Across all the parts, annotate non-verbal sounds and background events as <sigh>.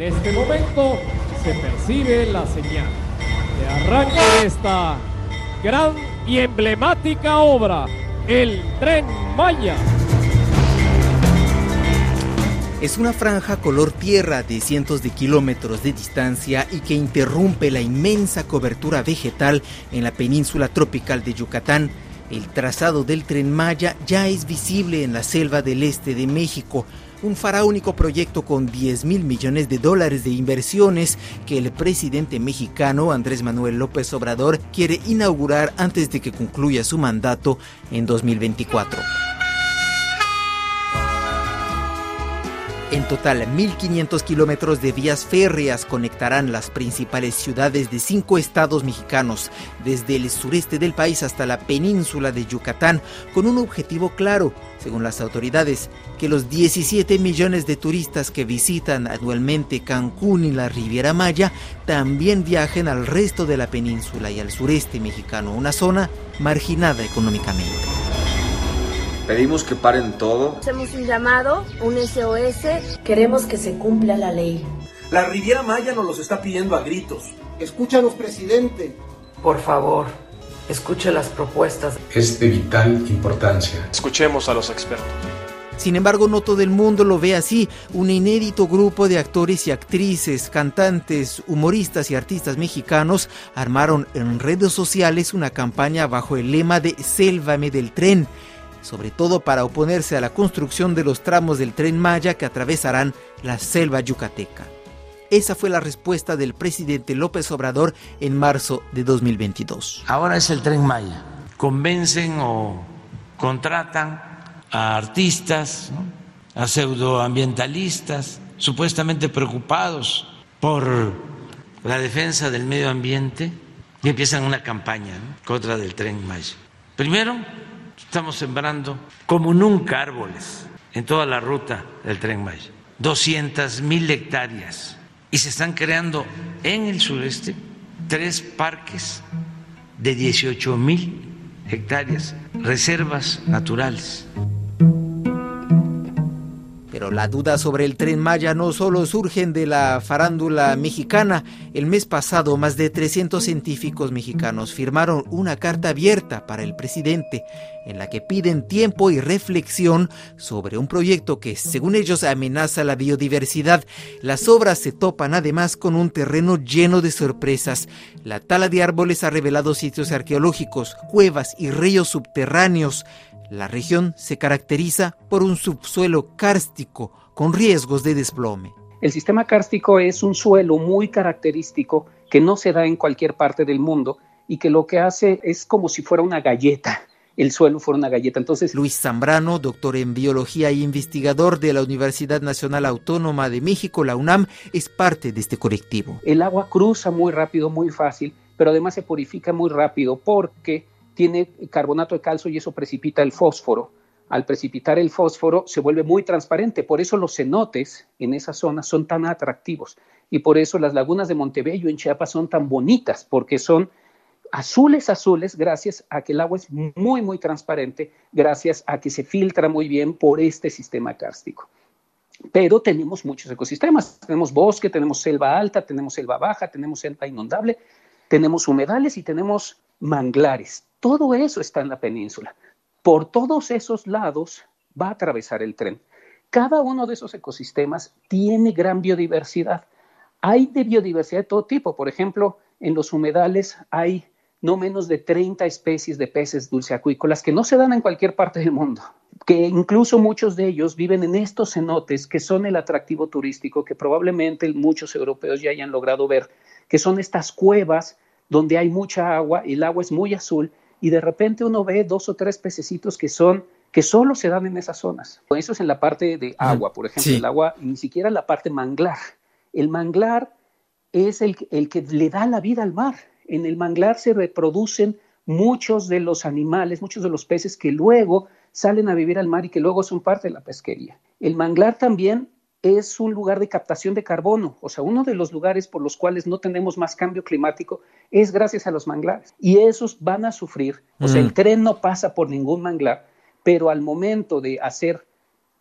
En este momento se percibe la señal de arranque de esta gran y emblemática obra, el Tren Maya. Es una franja color tierra de cientos de kilómetros de distancia y que interrumpe la inmensa cobertura vegetal en la península tropical de Yucatán. El trazado del tren Maya ya es visible en la selva del este de México, un faraónico proyecto con 10 mil millones de dólares de inversiones que el presidente mexicano Andrés Manuel López Obrador quiere inaugurar antes de que concluya su mandato en 2024. En total, 1.500 kilómetros de vías férreas conectarán las principales ciudades de cinco estados mexicanos, desde el sureste del país hasta la península de Yucatán, con un objetivo claro, según las autoridades, que los 17 millones de turistas que visitan anualmente Cancún y la Riviera Maya también viajen al resto de la península y al sureste mexicano, una zona marginada económicamente. Pedimos que paren todo. Hacemos un llamado, un SOS. Queremos que se cumpla la ley. La Riviera Maya nos los está pidiendo a gritos. Escúchanos, presidente. Por favor, escuche las propuestas. Es de vital importancia. Escuchemos a los expertos. Sin embargo, no todo el mundo lo ve así. Un inédito grupo de actores y actrices, cantantes, humoristas y artistas mexicanos armaron en redes sociales una campaña bajo el lema de Sélvame del tren sobre todo para oponerse a la construcción de los tramos del tren Maya que atravesarán la selva yucateca. Esa fue la respuesta del presidente López Obrador en marzo de 2022. Ahora es el tren Maya. Convencen o contratan a artistas, a pseudoambientalistas, supuestamente preocupados por la defensa del medio ambiente y empiezan una campaña contra del tren Maya. Primero, Estamos sembrando como nunca árboles en toda la ruta del tren Maya. 200 mil hectáreas. Y se están creando en el sureste tres parques de 18 mil hectáreas, reservas naturales. Pero la duda sobre el tren Maya no solo surgen de la farándula mexicana. El mes pasado, más de 300 científicos mexicanos firmaron una carta abierta para el presidente en la que piden tiempo y reflexión sobre un proyecto que, según ellos, amenaza la biodiversidad. Las obras se topan además con un terreno lleno de sorpresas. La tala de árboles ha revelado sitios arqueológicos, cuevas y ríos subterráneos. La región se caracteriza por un subsuelo kárstico con riesgos de desplome. El sistema kárstico es un suelo muy característico que no se da en cualquier parte del mundo y que lo que hace es como si fuera una galleta. El suelo fuera una galleta. Entonces, Luis Zambrano, doctor en biología e investigador de la Universidad Nacional Autónoma de México, la UNAM, es parte de este colectivo. El agua cruza muy rápido, muy fácil, pero además se purifica muy rápido porque tiene carbonato de calcio y eso precipita el fósforo. Al precipitar el fósforo se vuelve muy transparente, por eso los cenotes en esa zona son tan atractivos y por eso las lagunas de Montebello en Chiapas son tan bonitas, porque son azules azules gracias a que el agua es muy muy transparente, gracias a que se filtra muy bien por este sistema kárstico. Pero tenemos muchos ecosistemas, tenemos bosque, tenemos selva alta, tenemos selva baja, tenemos selva inundable, tenemos humedales y tenemos manglares. Todo eso está en la península. Por todos esos lados va a atravesar el tren. Cada uno de esos ecosistemas tiene gran biodiversidad. Hay de biodiversidad de todo tipo. Por ejemplo, en los humedales hay no menos de 30 especies de peces dulceacuícolas que no se dan en cualquier parte del mundo, que incluso muchos de ellos viven en estos cenotes que son el atractivo turístico que probablemente muchos europeos ya hayan logrado ver, que son estas cuevas donde hay mucha agua, el agua es muy azul y de repente uno ve dos o tres pececitos que son que solo se dan en esas zonas. Eso es en la parte de agua, por ejemplo, el agua, ni siquiera la parte manglar. El manglar es el, el que le da la vida al mar. En el manglar se reproducen muchos de los animales, muchos de los peces que luego salen a vivir al mar y que luego son parte de la pesquería. El manglar también es un lugar de captación de carbono, o sea, uno de los lugares por los cuales no tenemos más cambio climático es gracias a los manglares. Y esos van a sufrir, o sea, el mm. tren no pasa por ningún manglar, pero al momento de hacer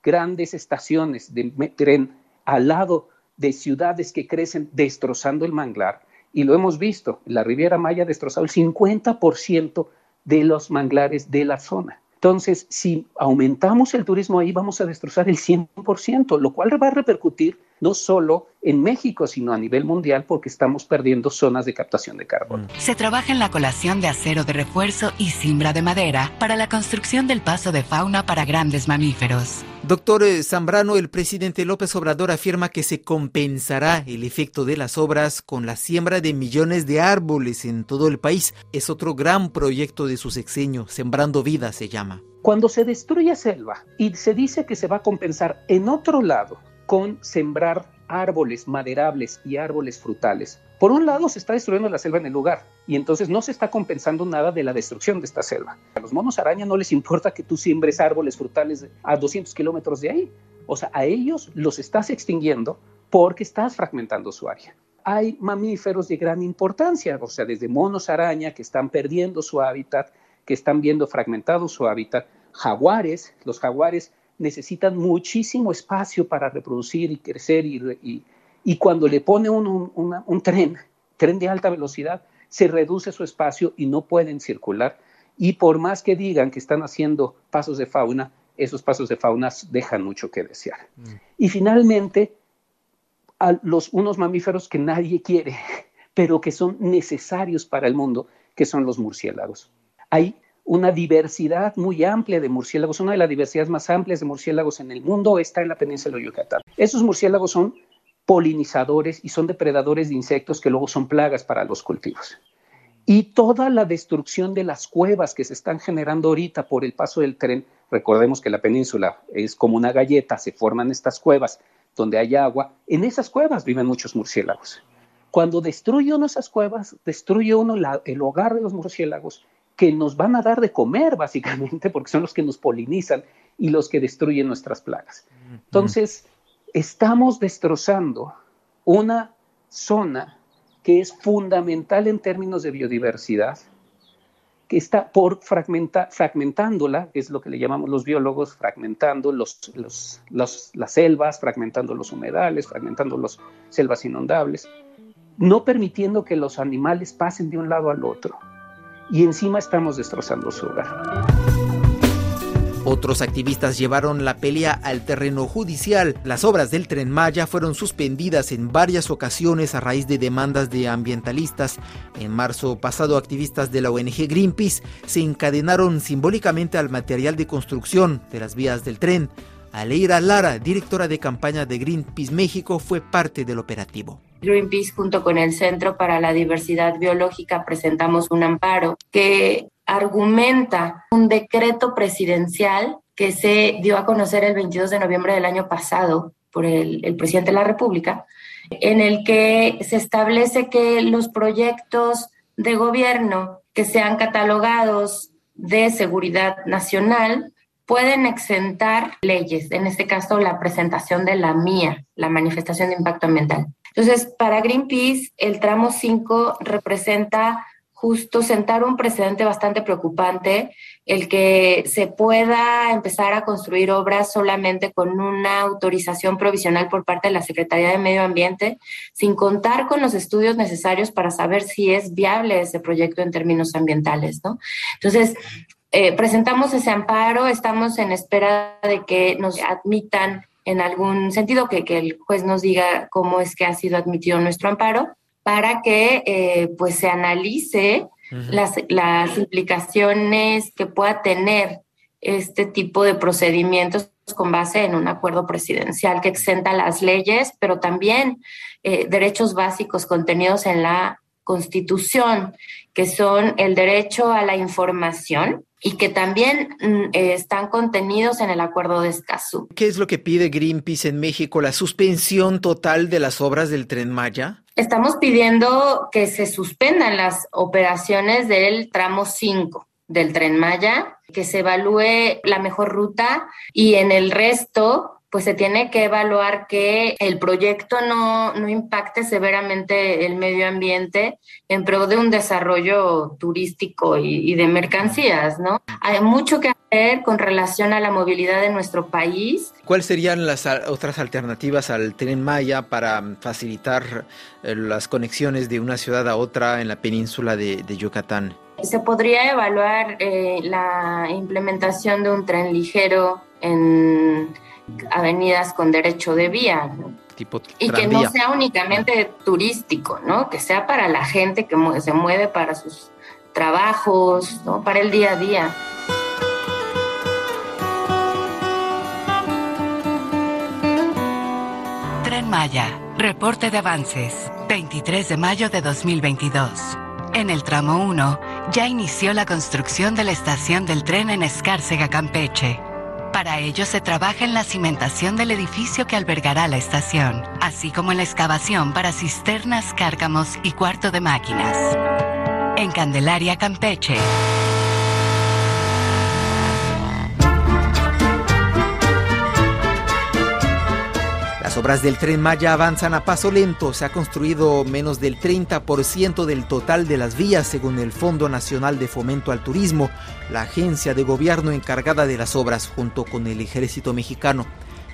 grandes estaciones de tren al lado de ciudades que crecen destrozando el manglar, y lo hemos visto, la Riviera Maya ha destrozado el 50% de los manglares de la zona. Entonces, si aumentamos el turismo ahí, vamos a destrozar el 100%, lo cual va a repercutir no solo en México, sino a nivel mundial, porque estamos perdiendo zonas de captación de carbono. Se trabaja en la colación de acero de refuerzo y cimbra de madera para la construcción del paso de fauna para grandes mamíferos. Doctor eh, Zambrano, el presidente López Obrador afirma que se compensará el efecto de las obras con la siembra de millones de árboles en todo el país. Es otro gran proyecto de su sexenio, Sembrando Vida se llama. Cuando se destruye selva y se dice que se va a compensar en otro lado con sembrar árboles maderables y árboles frutales. Por un lado, se está destruyendo la selva en el lugar y entonces no se está compensando nada de la destrucción de esta selva. A los monos araña no les importa que tú siembres árboles frutales a 200 kilómetros de ahí. O sea, a ellos los estás extinguiendo porque estás fragmentando su área. Hay mamíferos de gran importancia, o sea, desde monos araña que están perdiendo su hábitat, que están viendo fragmentado su hábitat, jaguares, los jaguares necesitan muchísimo espacio para reproducir y crecer y, y, cuando le pone un, un, tren, tren de alta velocidad, se reduce su espacio y no pueden circular. Y por más que digan que están haciendo pasos de fauna, esos pasos de fauna dejan mucho que desear. Mm. Y finalmente, a los, unos mamíferos que nadie quiere, <laughs> pero que son necesarios para el mundo, que son los murciélagos. Hay una diversidad muy amplia de murciélagos. Una de las diversidades más amplias de murciélagos en el mundo está en la península de Yucatán. Esos murciélagos son polinizadores y son depredadores de insectos que luego son plagas para los cultivos. Y toda la destrucción de las cuevas que se están generando ahorita por el paso del tren, recordemos que la península es como una galleta, se forman estas cuevas donde hay agua, en esas cuevas viven muchos murciélagos. Cuando destruye uno esas cuevas, destruye uno el hogar de los murciélagos que nos van a dar de comer, básicamente, <laughs> porque son los que nos polinizan y los que destruyen nuestras plagas. Entonces, estamos destrozando una zona que es fundamental en términos de biodiversidad, que está por fragmenta, fragmentándola, es lo que le llamamos los biólogos, fragmentando los, las selvas, fragmentando los humedales, fragmentando las selvas inundables, no permitiendo que los animales pasen de un lado al otro y encima estamos destrozando su hogar. Otros activistas llevaron la pelea al terreno judicial. Las obras del tren Maya fueron suspendidas en varias ocasiones a raíz de demandas de ambientalistas. En marzo pasado, activistas de la ONG Greenpeace se encadenaron simbólicamente al material de construcción de las vías del tren. Aleira Lara, directora de campaña de Greenpeace México, fue parte del operativo. Greenpeace junto con el Centro para la Diversidad Biológica presentamos un amparo que argumenta un decreto presidencial que se dio a conocer el 22 de noviembre del año pasado por el, el presidente de la República, en el que se establece que los proyectos de gobierno que sean catalogados de seguridad nacional pueden exentar leyes, en este caso la presentación de la mía, la manifestación de impacto ambiental. Entonces, para Greenpeace, el tramo 5 representa justo sentar un precedente bastante preocupante, el que se pueda empezar a construir obras solamente con una autorización provisional por parte de la Secretaría de Medio Ambiente, sin contar con los estudios necesarios para saber si es viable ese proyecto en términos ambientales, ¿no? Entonces, eh, presentamos ese amparo, estamos en espera de que nos admitan en algún sentido, que, que el juez nos diga cómo es que ha sido admitido nuestro amparo, para que eh, pues se analice las, las implicaciones que pueda tener este tipo de procedimientos con base en un acuerdo presidencial que exenta las leyes, pero también eh, derechos básicos contenidos en la Constitución, que son el derecho a la información, y que también mm, eh, están contenidos en el acuerdo de Escazú. ¿Qué es lo que pide Greenpeace en México? ¿La suspensión total de las obras del tren Maya? Estamos pidiendo que se suspendan las operaciones del tramo 5 del tren Maya, que se evalúe la mejor ruta y en el resto pues se tiene que evaluar que el proyecto no, no impacte severamente el medio ambiente en pro de un desarrollo turístico y, y de mercancías, ¿no? Hay mucho que hacer con relación a la movilidad de nuestro país. ¿Cuáles serían las otras alternativas al tren Maya para facilitar eh, las conexiones de una ciudad a otra en la península de, de Yucatán? Se podría evaluar eh, la implementación de un tren ligero en avenidas con derecho de vía. Tipo y que no sea únicamente turístico, ¿no? Que sea para la gente que se mueve para sus trabajos, ¿no? Para el día a día. Tren Maya, reporte de avances, 23 de mayo de 2022. En el tramo 1 ya inició la construcción de la estación del tren en Escárcega, Campeche. Para ello se trabaja en la cimentación del edificio que albergará la estación, así como en la excavación para cisternas, cárcamos y cuarto de máquinas. En Candelaria, Campeche. Las obras del tren Maya avanzan a paso lento. Se ha construido menos del 30% del total de las vías, según el Fondo Nacional de Fomento al Turismo, la agencia de gobierno encargada de las obras junto con el ejército mexicano.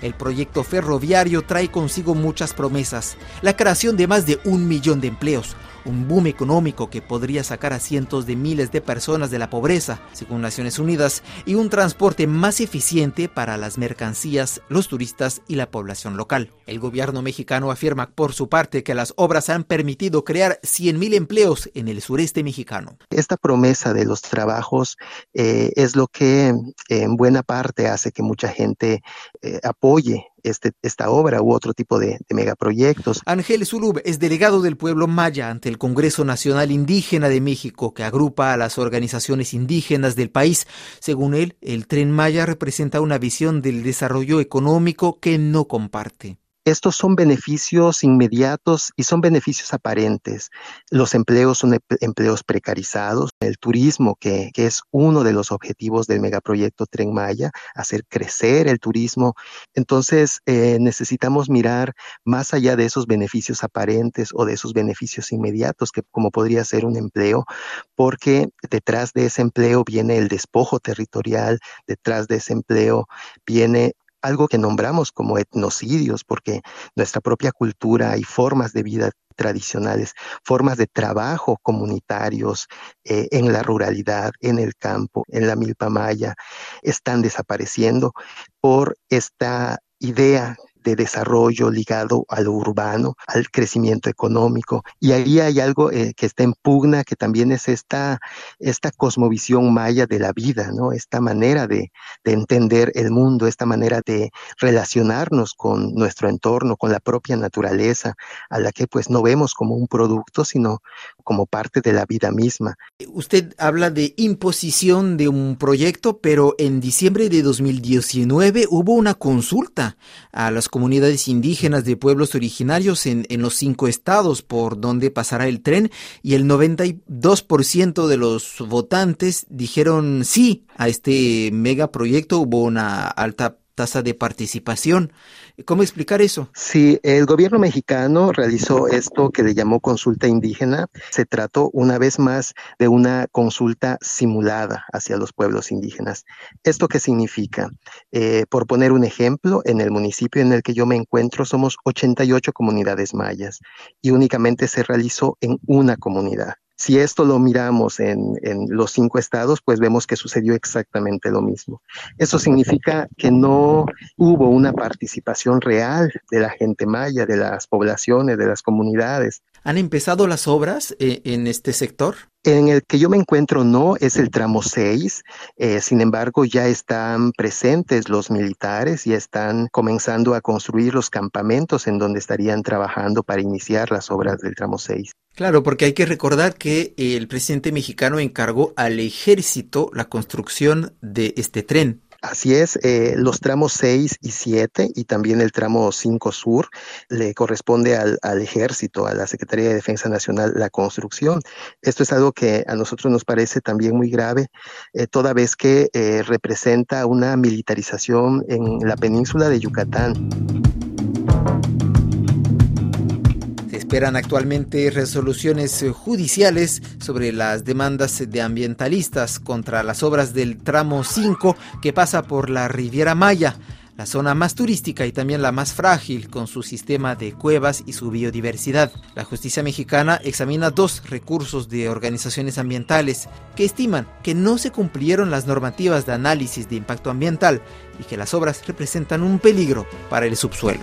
El proyecto ferroviario trae consigo muchas promesas, la creación de más de un millón de empleos, un boom económico que podría sacar a cientos de miles de personas de la pobreza, según Naciones Unidas, y un transporte más eficiente para las mercancías, los turistas y la población local. El gobierno mexicano afirma por su parte que las obras han permitido crear 100.000 empleos en el sureste mexicano. Esta promesa de los trabajos eh, es lo que en buena parte hace que mucha gente eh, apoye este, esta obra u otro tipo de, de, megaproyectos. Ángel Zulub es delegado del pueblo maya ante el Congreso Nacional Indígena de México, que agrupa a las organizaciones indígenas del país. Según él, el tren Maya representa una visión del desarrollo económico que no comparte. Estos son beneficios inmediatos y son beneficios aparentes. Los empleos son empleos precarizados. El turismo, que, es uno de los objetivos del megaproyecto Tren Maya, hacer crecer el turismo. Entonces, eh, necesitamos mirar más allá de esos beneficios aparentes o de esos beneficios inmediatos, que como podría ser un empleo, porque detrás de ese empleo viene el despojo territorial, detrás de ese empleo viene algo que nombramos como etnocidios, porque nuestra propia cultura y formas de vida tradicionales, formas de trabajo comunitarios eh, en la ruralidad, en el campo, en la milpa maya, están desapareciendo por esta idea de desarrollo ligado a lo urbano, al crecimiento económico. Y ahí hay algo eh, que está en pugna, que también es esta, esta cosmovisión maya de la vida, ¿no? Esta manera de, de entender el mundo, esta manera de relacionarnos con nuestro entorno, con la propia naturaleza, a la que pues no vemos como un producto, sino como parte de la vida misma. Usted habla de imposición de un proyecto, pero en diciembre de 2019 hubo una consulta a las comunidades indígenas de pueblos originarios en, en los cinco estados por donde pasará el tren y el 92% de los votantes dijeron sí a este megaproyecto. Hubo una alta tasa de participación. ¿Cómo explicar eso? Sí, el gobierno mexicano realizó esto que le llamó consulta indígena. Se trató una vez más de una consulta simulada hacia los pueblos indígenas. ¿Esto qué significa? Eh, por poner un ejemplo, en el municipio en el que yo me encuentro somos 88 comunidades mayas y únicamente se realizó en una comunidad. Si esto lo miramos en, en, los cinco estados, pues vemos que sucedió exactamente lo mismo. Eso significa que no hubo una participación real de la gente maya, de las poblaciones, de las comunidades. ¿Han empezado las obras eh, en este sector? En el que yo me encuentro no es el tramo 6, eh, sin embargo ya están presentes los militares y están comenzando a construir los campamentos en donde estarían trabajando para iniciar las obras del tramo 6. Claro, porque hay que recordar que el presidente mexicano encargó al ejército la construcción de este tren. Así es, eh, los tramos 6 y 7 y también el tramo 5 sur le corresponde al, ejército, a la Secretaría de Defensa Nacional, la construcción. Esto es algo que a nosotros nos parece también muy grave, eh, toda vez que eh, representa una militarización en la península de Yucatán. Esperan actualmente resoluciones judiciales sobre las demandas de ambientalistas contra las obras del tramo 5 que pasa por la Riviera Maya, la zona más turística y también la más frágil con su sistema de cuevas y su biodiversidad. La justicia mexicana examina dos recursos de organizaciones ambientales que estiman que no se cumplieron las normativas de análisis de impacto ambiental y que las obras representan un peligro para el subsuelo.